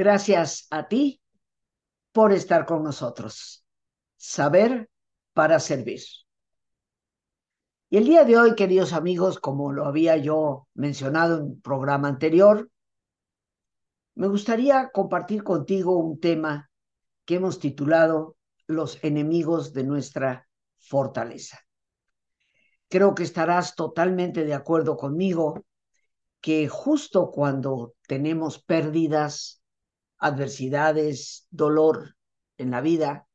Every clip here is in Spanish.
Gracias a ti por estar con nosotros. Saber para servir. Y el día de hoy, queridos amigos, como lo había yo mencionado en un programa anterior, me gustaría compartir contigo un tema que hemos titulado Los enemigos de nuestra fortaleza. Creo que estarás totalmente de acuerdo conmigo que justo cuando tenemos pérdidas, adversidades, dolor en la vida,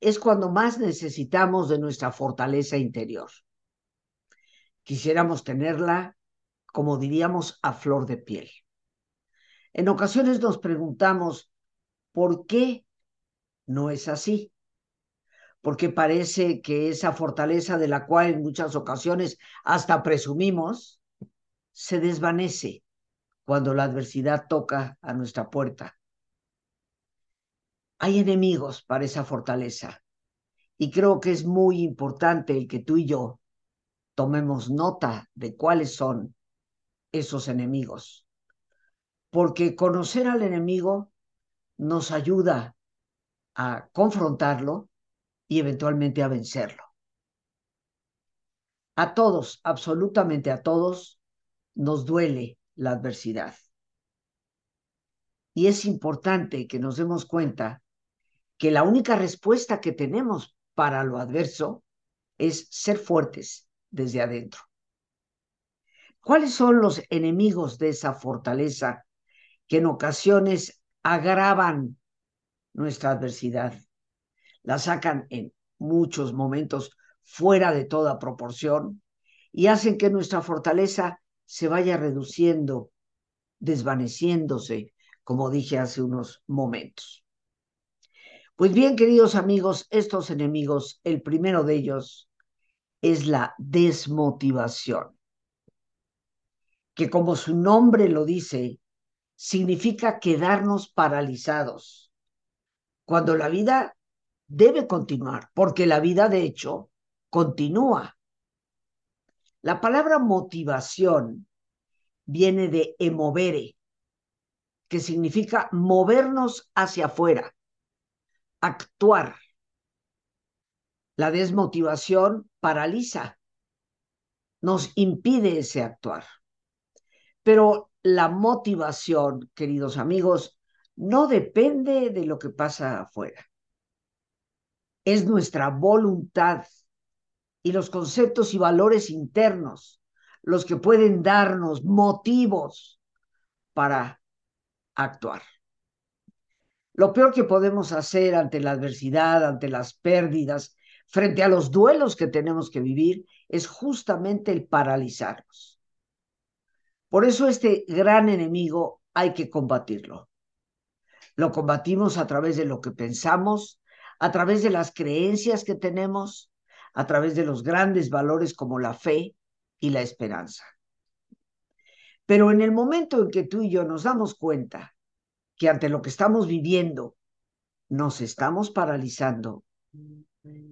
es cuando más necesitamos de nuestra fortaleza interior. Quisiéramos tenerla, como diríamos, a flor de piel. En ocasiones nos preguntamos, ¿por qué no es así? Porque parece que esa fortaleza de la cual en muchas ocasiones hasta presumimos, se desvanece cuando la adversidad toca a nuestra puerta. Hay enemigos para esa fortaleza y creo que es muy importante el que tú y yo tomemos nota de cuáles son esos enemigos, porque conocer al enemigo nos ayuda a confrontarlo y eventualmente a vencerlo. A todos, absolutamente a todos, nos duele la adversidad. Y es importante que nos demos cuenta que la única respuesta que tenemos para lo adverso es ser fuertes desde adentro. ¿Cuáles son los enemigos de esa fortaleza que en ocasiones agravan nuestra adversidad? La sacan en muchos momentos fuera de toda proporción y hacen que nuestra fortaleza se vaya reduciendo, desvaneciéndose, como dije hace unos momentos. Pues bien, queridos amigos, estos enemigos, el primero de ellos es la desmotivación, que como su nombre lo dice, significa quedarnos paralizados, cuando la vida debe continuar, porque la vida de hecho continúa. La palabra motivación viene de emovere, que significa movernos hacia afuera, actuar. La desmotivación paraliza, nos impide ese actuar. Pero la motivación, queridos amigos, no depende de lo que pasa afuera. Es nuestra voluntad y los conceptos y valores internos los que pueden darnos motivos para actuar. Lo peor que podemos hacer ante la adversidad, ante las pérdidas, frente a los duelos que tenemos que vivir, es justamente el paralizarnos. Por eso este gran enemigo hay que combatirlo. Lo combatimos a través de lo que pensamos, a través de las creencias que tenemos, a través de los grandes valores como la fe y la esperanza. Pero en el momento en que tú y yo nos damos cuenta que ante lo que estamos viviendo nos estamos paralizando,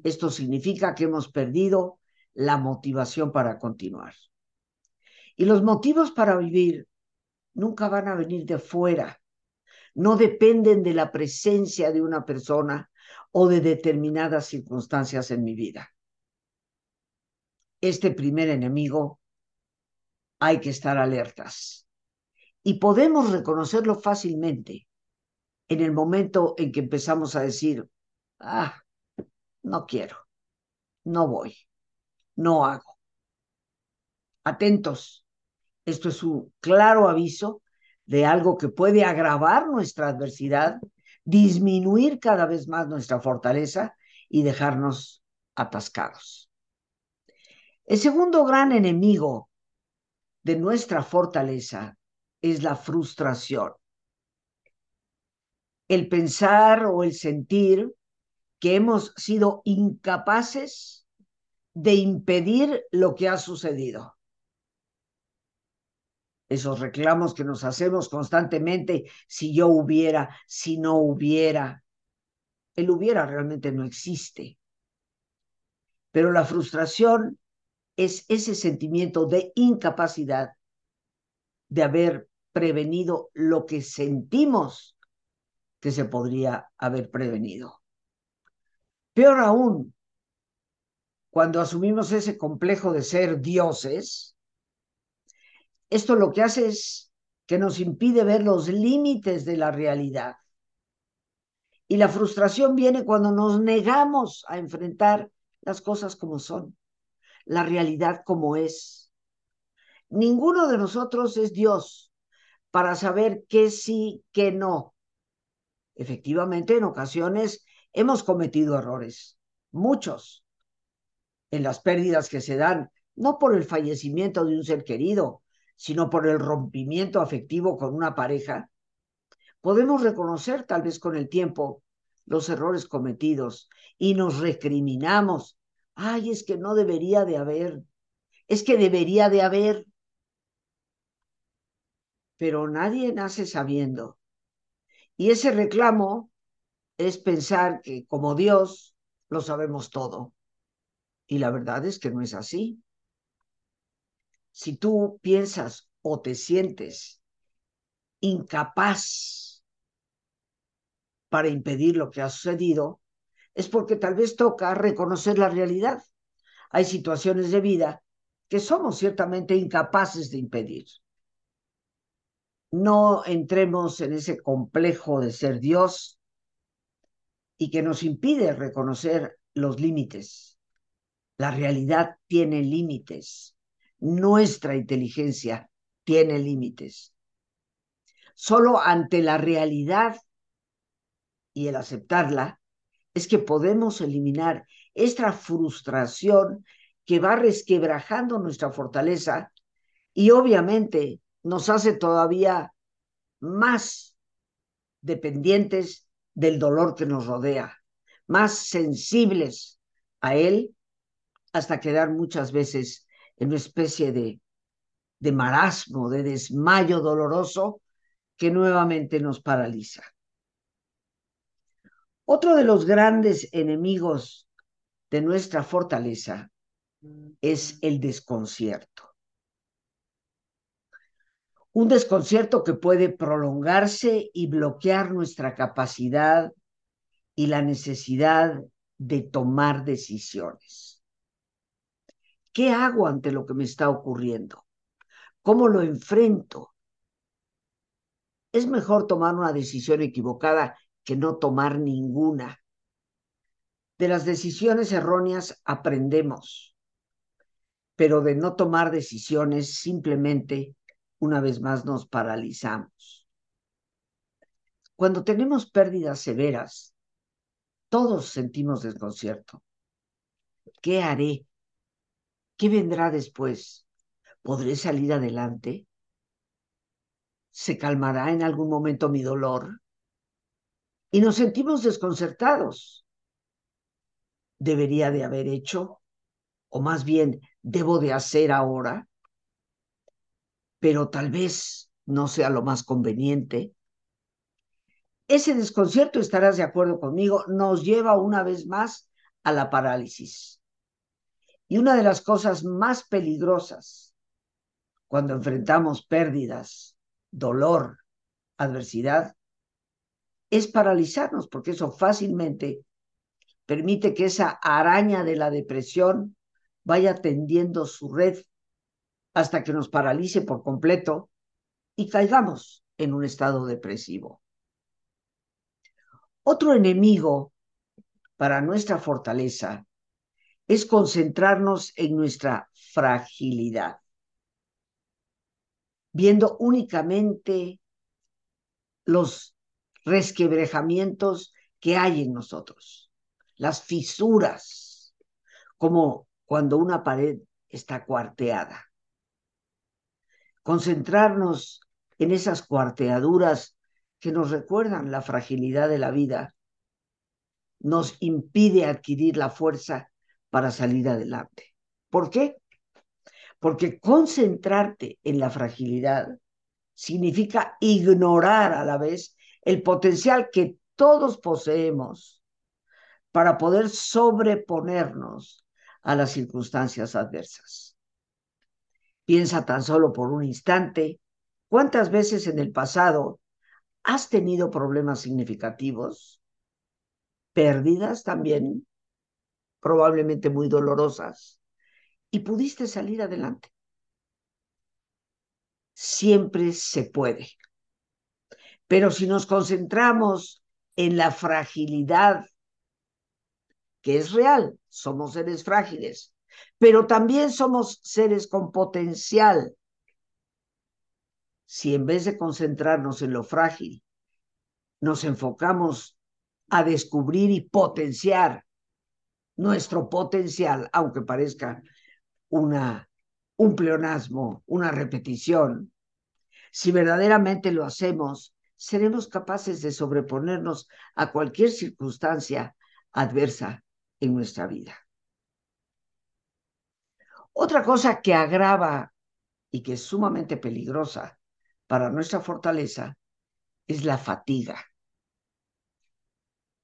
esto significa que hemos perdido la motivación para continuar. Y los motivos para vivir nunca van a venir de fuera, no dependen de la presencia de una persona o de determinadas circunstancias en mi vida este primer enemigo, hay que estar alertas. Y podemos reconocerlo fácilmente en el momento en que empezamos a decir, ah, no quiero, no voy, no hago. Atentos, esto es un claro aviso de algo que puede agravar nuestra adversidad, disminuir cada vez más nuestra fortaleza y dejarnos atascados. El segundo gran enemigo de nuestra fortaleza es la frustración. El pensar o el sentir que hemos sido incapaces de impedir lo que ha sucedido. Esos reclamos que nos hacemos constantemente, si yo hubiera, si no hubiera. El hubiera realmente no existe. Pero la frustración es ese sentimiento de incapacidad de haber prevenido lo que sentimos que se podría haber prevenido. Peor aún, cuando asumimos ese complejo de ser dioses, esto lo que hace es que nos impide ver los límites de la realidad. Y la frustración viene cuando nos negamos a enfrentar las cosas como son, la realidad como es. Ninguno de nosotros es Dios para saber qué sí, qué no. Efectivamente, en ocasiones hemos cometido errores, muchos, en las pérdidas que se dan, no por el fallecimiento de un ser querido, sino por el rompimiento afectivo con una pareja, podemos reconocer tal vez con el tiempo los errores cometidos y nos recriminamos. Ay, es que no debería de haber, es que debería de haber. Pero nadie nace sabiendo. Y ese reclamo es pensar que como Dios lo sabemos todo. Y la verdad es que no es así. Si tú piensas o te sientes incapaz para impedir lo que ha sucedido, es porque tal vez toca reconocer la realidad. Hay situaciones de vida que somos ciertamente incapaces de impedir. No entremos en ese complejo de ser Dios y que nos impide reconocer los límites. La realidad tiene límites. Nuestra inteligencia tiene límites. Solo ante la realidad y el aceptarla es que podemos eliminar esta frustración que va resquebrajando nuestra fortaleza y obviamente nos hace todavía más dependientes del dolor que nos rodea, más sensibles a él, hasta quedar muchas veces en una especie de, de marasmo, de desmayo doloroso que nuevamente nos paraliza. Otro de los grandes enemigos de nuestra fortaleza es el desconcierto. Un desconcierto que puede prolongarse y bloquear nuestra capacidad y la necesidad de tomar decisiones. ¿Qué hago ante lo que me está ocurriendo? ¿Cómo lo enfrento? Es mejor tomar una decisión equivocada que no tomar ninguna. De las decisiones erróneas aprendemos, pero de no tomar decisiones simplemente una vez más nos paralizamos. Cuando tenemos pérdidas severas, todos sentimos desconcierto. ¿Qué haré? ¿Qué vendrá después? ¿Podré salir adelante? ¿Se calmará en algún momento mi dolor? Y nos sentimos desconcertados. ¿Debería de haber hecho? ¿O más bien, debo de hacer ahora? Pero tal vez no sea lo más conveniente. Ese desconcierto, estarás de acuerdo conmigo, nos lleva una vez más a la parálisis. Y una de las cosas más peligrosas cuando enfrentamos pérdidas, dolor, adversidad, es paralizarnos, porque eso fácilmente permite que esa araña de la depresión vaya tendiendo su red hasta que nos paralice por completo y caigamos en un estado depresivo. Otro enemigo para nuestra fortaleza es concentrarnos en nuestra fragilidad, viendo únicamente los resquebrejamientos que hay en nosotros, las fisuras, como cuando una pared está cuarteada concentrarnos en esas cuarteaduras que nos recuerdan la fragilidad de la vida, nos impide adquirir la fuerza para salir adelante. ¿Por qué? Porque concentrarte en la fragilidad significa ignorar a la vez el potencial que todos poseemos para poder sobreponernos a las circunstancias adversas. Piensa tan solo por un instante cuántas veces en el pasado has tenido problemas significativos, pérdidas también, probablemente muy dolorosas, y pudiste salir adelante. Siempre se puede. Pero si nos concentramos en la fragilidad, que es real, somos seres frágiles, pero también somos seres con potencial. Si en vez de concentrarnos en lo frágil, nos enfocamos a descubrir y potenciar nuestro potencial, aunque parezca una, un pleonasmo, una repetición, si verdaderamente lo hacemos, seremos capaces de sobreponernos a cualquier circunstancia adversa en nuestra vida. Otra cosa que agrava y que es sumamente peligrosa para nuestra fortaleza es la fatiga.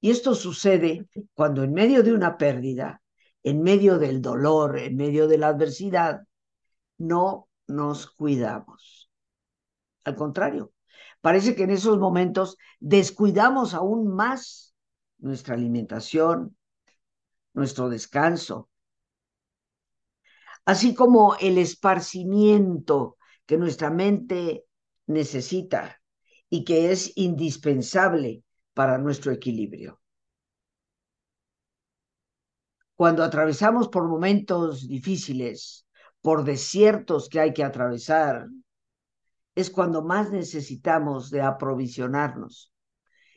Y esto sucede cuando en medio de una pérdida, en medio del dolor, en medio de la adversidad, no nos cuidamos. Al contrario, parece que en esos momentos descuidamos aún más nuestra alimentación, nuestro descanso, así como el esparcimiento que nuestra mente necesita y que es indispensable para nuestro equilibrio. Cuando atravesamos por momentos difíciles, por desiertos que hay que atravesar, es cuando más necesitamos de aprovisionarnos.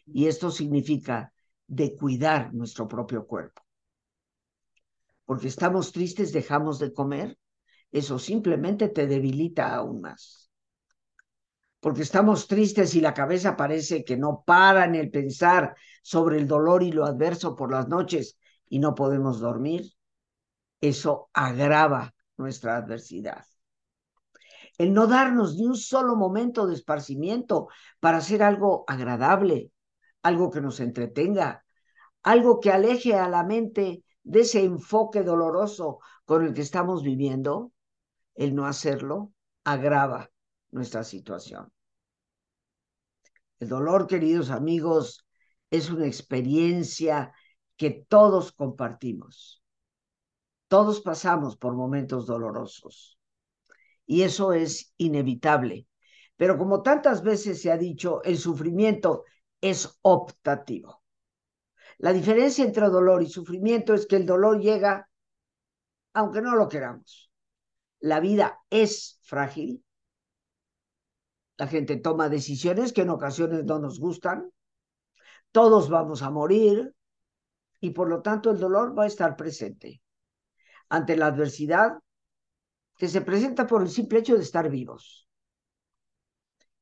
Y esto significa de cuidar nuestro propio cuerpo porque estamos tristes, dejamos de comer, eso simplemente te debilita aún más. Porque estamos tristes y la cabeza parece que no para en el pensar sobre el dolor y lo adverso por las noches y no podemos dormir, eso agrava nuestra adversidad. El no darnos ni un solo momento de esparcimiento para hacer algo agradable, algo que nos entretenga, algo que aleje a la mente de ese enfoque doloroso con el que estamos viviendo, el no hacerlo agrava nuestra situación. El dolor, queridos amigos, es una experiencia que todos compartimos. Todos pasamos por momentos dolorosos y eso es inevitable. Pero como tantas veces se ha dicho, el sufrimiento es optativo. La diferencia entre dolor y sufrimiento es que el dolor llega aunque no lo queramos. La vida es frágil. La gente toma decisiones que en ocasiones no nos gustan. Todos vamos a morir y por lo tanto el dolor va a estar presente ante la adversidad que se presenta por el simple hecho de estar vivos.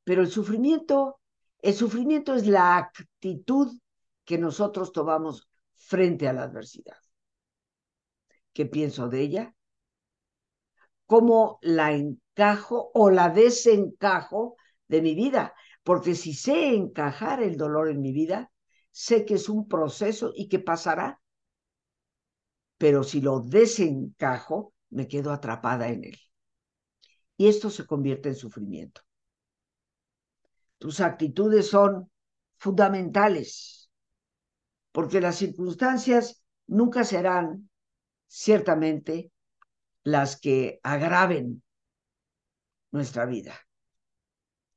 Pero el sufrimiento, el sufrimiento es la actitud que nosotros tomamos frente a la adversidad. ¿Qué pienso de ella? ¿Cómo la encajo o la desencajo de mi vida? Porque si sé encajar el dolor en mi vida, sé que es un proceso y que pasará. Pero si lo desencajo, me quedo atrapada en él. Y esto se convierte en sufrimiento. Tus actitudes son fundamentales porque las circunstancias nunca serán ciertamente las que agraven nuestra vida,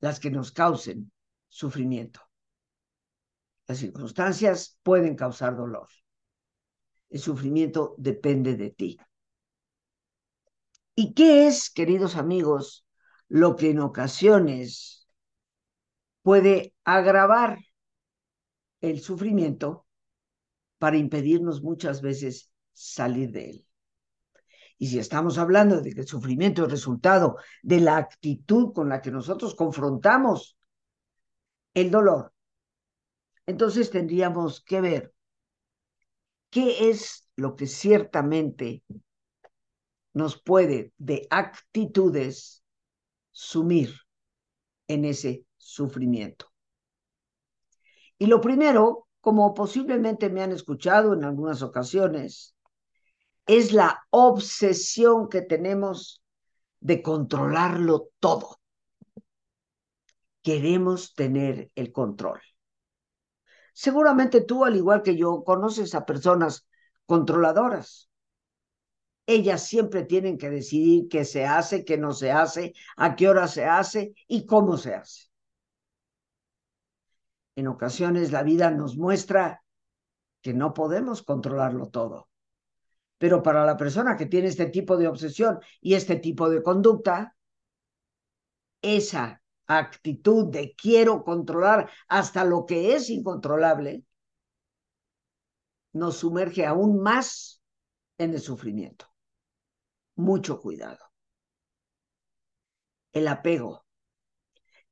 las que nos causen sufrimiento. Las circunstancias pueden causar dolor. El sufrimiento depende de ti. ¿Y qué es, queridos amigos, lo que en ocasiones puede agravar el sufrimiento para impedirnos muchas veces salir de él. Y si estamos hablando de que el sufrimiento es resultado de la actitud con la que nosotros confrontamos el dolor, entonces tendríamos que ver qué es lo que ciertamente nos puede de actitudes sumir en ese sufrimiento. Y lo primero como posiblemente me han escuchado en algunas ocasiones, es la obsesión que tenemos de controlarlo todo. queremos tener el control. Seguramente tú, al igual que yo, conoces a personas controladoras. Ellas siempre tienen que decidir qué se hace, qué no se hace, a qué hora se hace y cómo se hace. En ocasiones la vida nos muestra que no podemos controlarlo todo. Pero para la persona que tiene este tipo de obsesión y este tipo de conducta, esa actitud de quiero controlar hasta lo que es incontrolable, nos sumerge aún más en el sufrimiento. Mucho cuidado. El apego.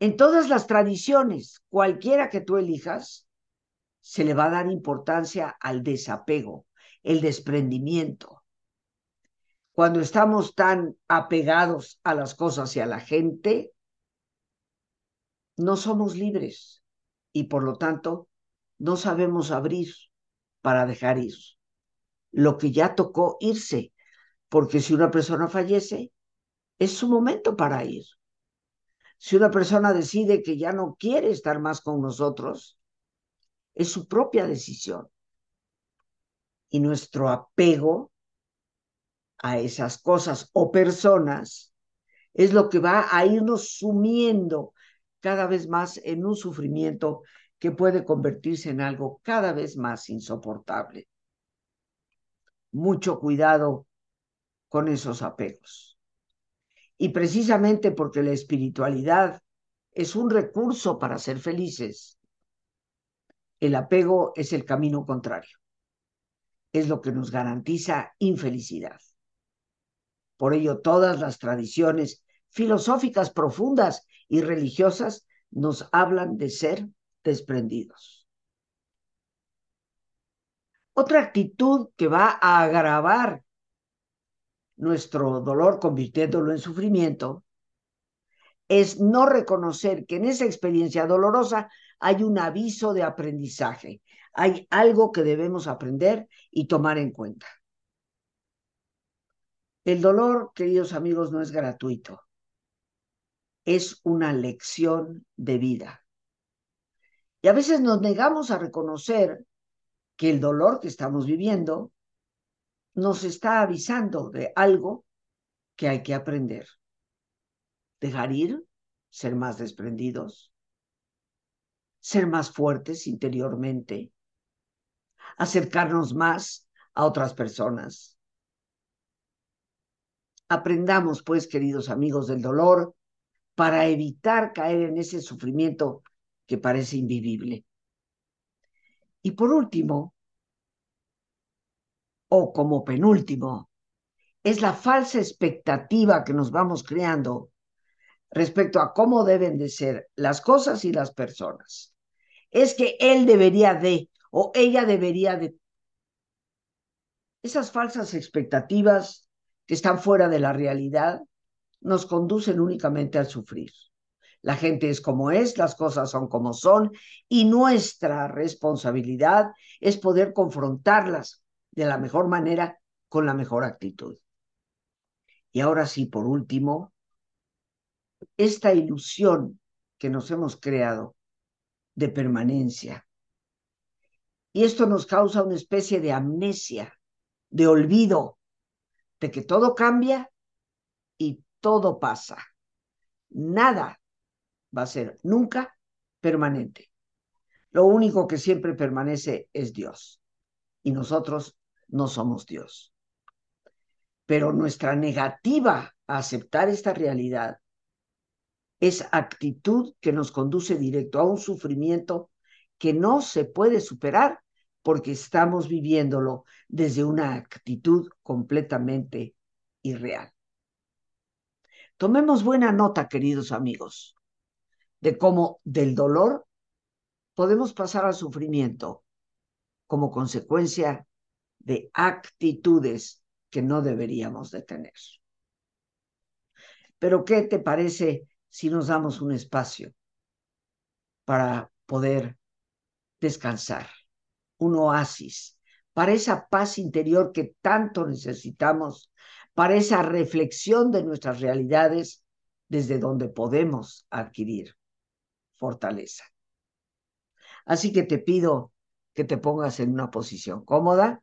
En todas las tradiciones, cualquiera que tú elijas, se le va a dar importancia al desapego, el desprendimiento. Cuando estamos tan apegados a las cosas y a la gente, no somos libres y por lo tanto no sabemos abrir para dejar ir lo que ya tocó irse, porque si una persona fallece, es su momento para ir. Si una persona decide que ya no quiere estar más con nosotros, es su propia decisión. Y nuestro apego a esas cosas o personas es lo que va a irnos sumiendo cada vez más en un sufrimiento que puede convertirse en algo cada vez más insoportable. Mucho cuidado con esos apegos. Y precisamente porque la espiritualidad es un recurso para ser felices, el apego es el camino contrario. Es lo que nos garantiza infelicidad. Por ello, todas las tradiciones filosóficas profundas y religiosas nos hablan de ser desprendidos. Otra actitud que va a agravar nuestro dolor convirtiéndolo en sufrimiento es no reconocer que en esa experiencia dolorosa hay un aviso de aprendizaje, hay algo que debemos aprender y tomar en cuenta. El dolor, queridos amigos, no es gratuito es una lección de vida. Y a veces nos negamos a reconocer que el dolor que estamos viviendo nos está avisando de algo que hay que aprender. Dejar ir, ser más desprendidos, ser más fuertes interiormente, acercarnos más a otras personas. Aprendamos, pues, queridos amigos del dolor, para evitar caer en ese sufrimiento que parece invivible. Y por último, o como penúltimo, es la falsa expectativa que nos vamos creando respecto a cómo deben de ser las cosas y las personas. Es que él debería de o ella debería de. Esas falsas expectativas que están fuera de la realidad nos conducen únicamente al sufrir. La gente es como es, las cosas son como son y nuestra responsabilidad es poder confrontarlas de la mejor manera con la mejor actitud. Y ahora sí, por último, esta ilusión que nos hemos creado de permanencia. Y esto nos causa una especie de amnesia, de olvido, de que todo cambia y todo pasa. Nada va a ser nunca permanente. Lo único que siempre permanece es Dios. Y nosotros no somos Dios. Pero nuestra negativa a aceptar esta realidad es actitud que nos conduce directo a un sufrimiento que no se puede superar porque estamos viviéndolo desde una actitud completamente irreal. Tomemos buena nota, queridos amigos, de cómo del dolor podemos pasar al sufrimiento como consecuencia de actitudes que no deberíamos de tener. Pero ¿qué te parece si nos damos un espacio para poder descansar, un oasis, para esa paz interior que tanto necesitamos para esa reflexión de nuestras realidades desde donde podemos adquirir fortaleza. Así que te pido que te pongas en una posición cómoda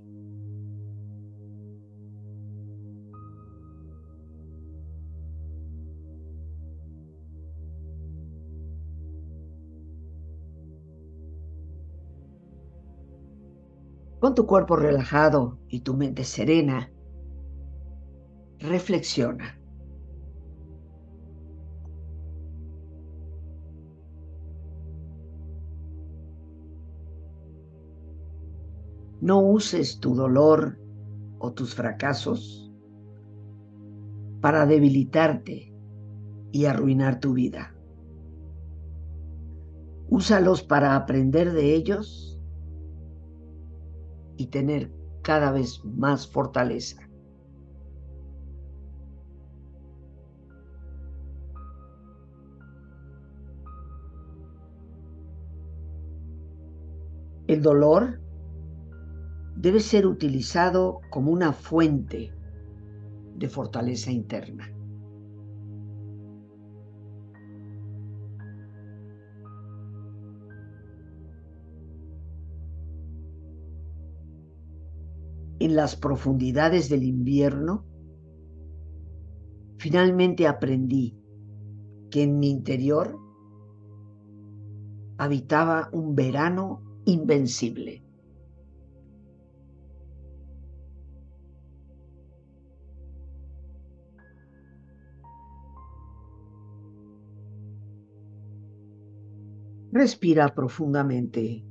Con tu cuerpo relajado y tu mente serena, reflexiona. No uses tu dolor o tus fracasos para debilitarte y arruinar tu vida. Úsalos para aprender de ellos y tener cada vez más fortaleza. El dolor debe ser utilizado como una fuente de fortaleza interna. En las profundidades del invierno, finalmente aprendí que en mi interior habitaba un verano invencible. Respira profundamente.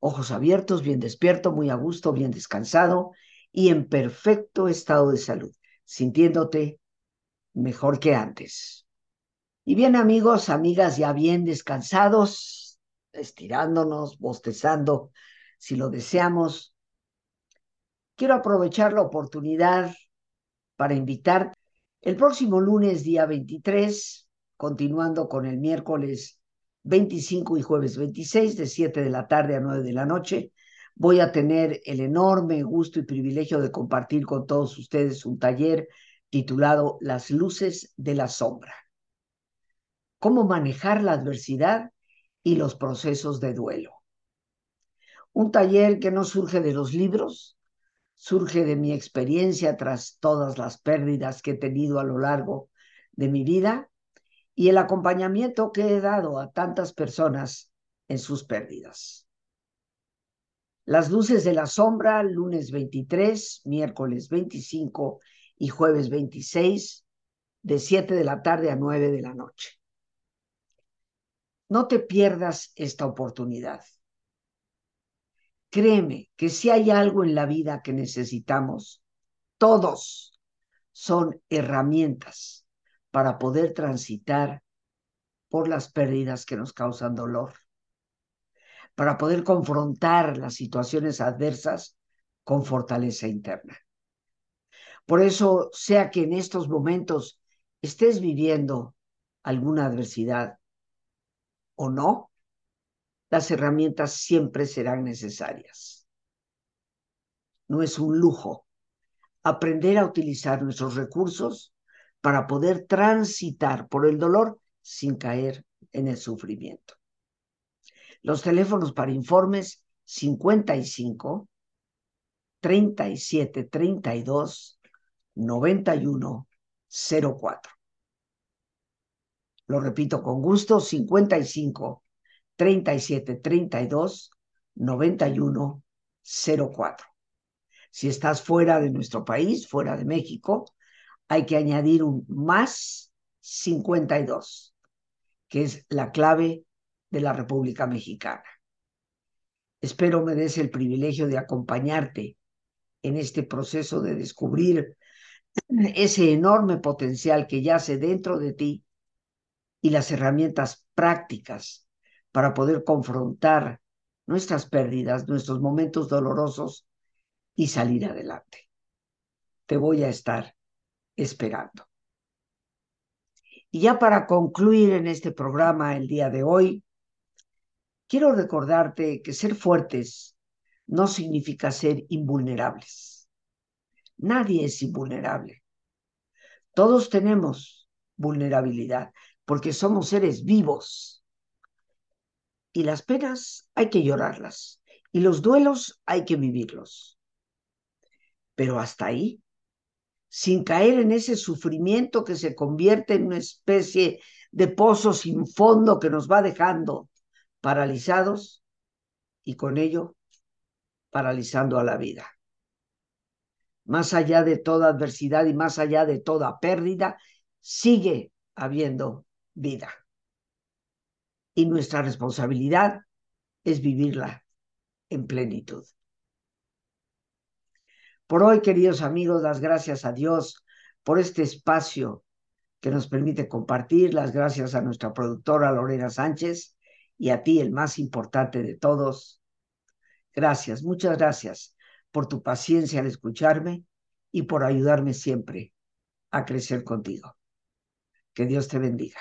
Ojos abiertos, bien despierto, muy a gusto, bien descansado y en perfecto estado de salud, sintiéndote mejor que antes. Y bien amigos, amigas, ya bien descansados, estirándonos, bostezando, si lo deseamos, quiero aprovechar la oportunidad para invitarte el próximo lunes, día 23, continuando con el miércoles 25 y jueves 26, de 7 de la tarde a 9 de la noche, voy a tener el enorme gusto y privilegio de compartir con todos ustedes un taller titulado Las luces de la sombra. Cómo manejar la adversidad y los procesos de duelo. Un taller que no surge de los libros, surge de mi experiencia tras todas las pérdidas que he tenido a lo largo de mi vida y el acompañamiento que he dado a tantas personas en sus pérdidas. Las luces de la sombra, lunes 23, miércoles 25 y jueves 26, de 7 de la tarde a 9 de la noche. No te pierdas esta oportunidad. Créeme que si hay algo en la vida que necesitamos, todos son herramientas para poder transitar por las pérdidas que nos causan dolor, para poder confrontar las situaciones adversas con fortaleza interna. Por eso, sea que en estos momentos estés viviendo alguna adversidad o no, las herramientas siempre serán necesarias. No es un lujo aprender a utilizar nuestros recursos para poder transitar por el dolor sin caer en el sufrimiento. Los teléfonos para informes 55 37 32 91 04. Lo repito con gusto, 55 37 32 91 04. Si estás fuera de nuestro país, fuera de México, hay que añadir un más 52, que es la clave de la República Mexicana. Espero me des el privilegio de acompañarte en este proceso de descubrir ese enorme potencial que yace dentro de ti y las herramientas prácticas para poder confrontar nuestras pérdidas, nuestros momentos dolorosos y salir adelante. Te voy a estar esperando. Y ya para concluir en este programa el día de hoy, quiero recordarte que ser fuertes no significa ser invulnerables. Nadie es invulnerable. Todos tenemos vulnerabilidad porque somos seres vivos. Y las penas hay que llorarlas y los duelos hay que vivirlos. Pero hasta ahí, sin caer en ese sufrimiento que se convierte en una especie de pozo sin fondo que nos va dejando paralizados y con ello paralizando a la vida. Más allá de toda adversidad y más allá de toda pérdida, sigue habiendo vida. Y nuestra responsabilidad es vivirla en plenitud. Por hoy, queridos amigos, las gracias a Dios por este espacio que nos permite compartir, las gracias a nuestra productora Lorena Sánchez y a ti, el más importante de todos, Gracias, muchas gracias por tu paciencia al escucharme y por ayudarme siempre a crecer contigo. Que Dios te bendiga.